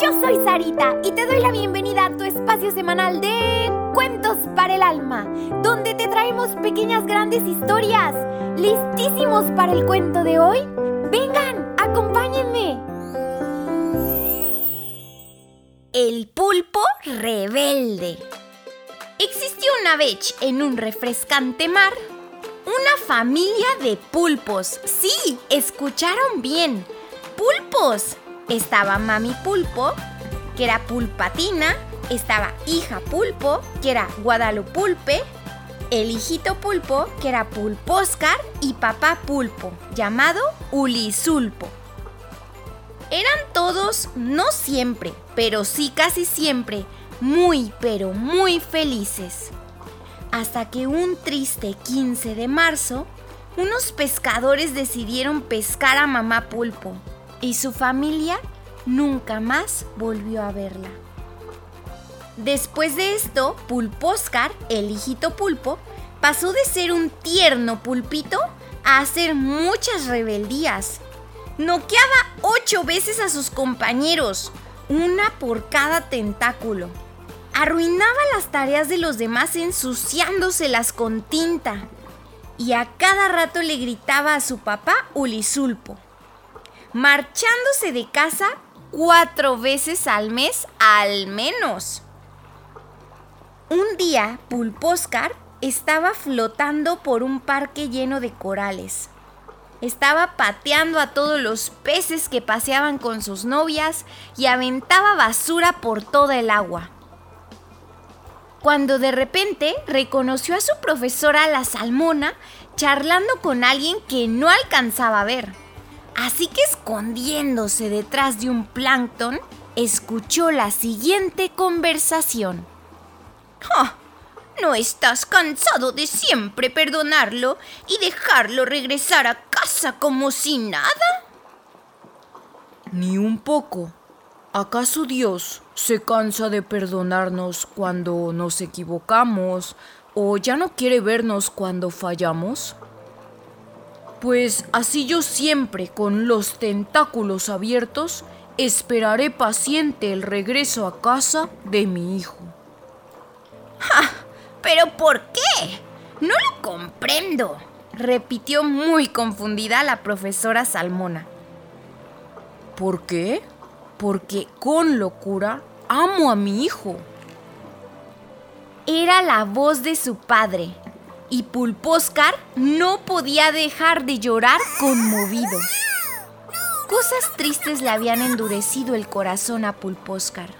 yo soy Sarita y te doy la bienvenida a tu espacio semanal de Cuentos para el Alma, donde te traemos pequeñas grandes historias. ¿Listísimos para el cuento de hoy? Vengan, acompáñenme. El pulpo rebelde. Existió una vez en un refrescante mar una familia de pulpos. Sí, escucharon bien. Pulpos. Estaba mami pulpo, que era pulpatina. Estaba hija pulpo, que era guadalupulpe. El hijito pulpo, que era pulposcar. Y papá pulpo, llamado ulisulpo. Eran todos, no siempre, pero sí casi siempre, muy, pero muy felices. Hasta que un triste 15 de marzo, unos pescadores decidieron pescar a mamá pulpo y su familia nunca más volvió a verla. Después de esto, Pulposcar, el hijito pulpo, pasó de ser un tierno pulpito a hacer muchas rebeldías. Noqueaba ocho veces a sus compañeros, una por cada tentáculo. Arruinaba las tareas de los demás ensuciándoselas con tinta. Y a cada rato le gritaba a su papá Ulisulpo, marchándose de casa cuatro veces al mes al menos. Un día, Pulposcar estaba flotando por un parque lleno de corales. Estaba pateando a todos los peces que paseaban con sus novias y aventaba basura por toda el agua. Cuando de repente reconoció a su profesora la salmona charlando con alguien que no alcanzaba a ver. Así que escondiéndose detrás de un plancton, escuchó la siguiente conversación. ¿No estás cansado de siempre perdonarlo y dejarlo regresar a casa como si nada? Ni un poco. ¿Acaso Dios se cansa de perdonarnos cuando nos equivocamos o ya no quiere vernos cuando fallamos? Pues así yo siempre, con los tentáculos abiertos, esperaré paciente el regreso a casa de mi hijo. ¡Ja! ¿Pero por qué? No lo comprendo, repitió muy confundida la profesora Salmona. ¿Por qué? Porque con locura amo a mi hijo. Era la voz de su padre, y Pulposcar no podía dejar de llorar conmovido. Cosas tristes le habían endurecido el corazón a Pulposcar.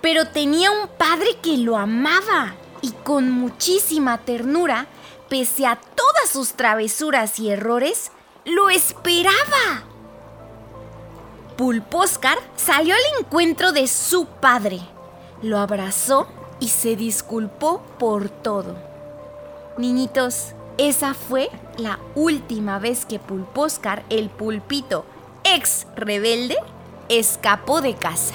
Pero tenía un padre que lo amaba y con muchísima ternura, pese a todas sus travesuras y errores, lo esperaba. Pulposcar salió al encuentro de su padre, lo abrazó y se disculpó por todo. Niñitos, esa fue la última vez que Pulposcar, el pulpito ex rebelde, escapó de casa.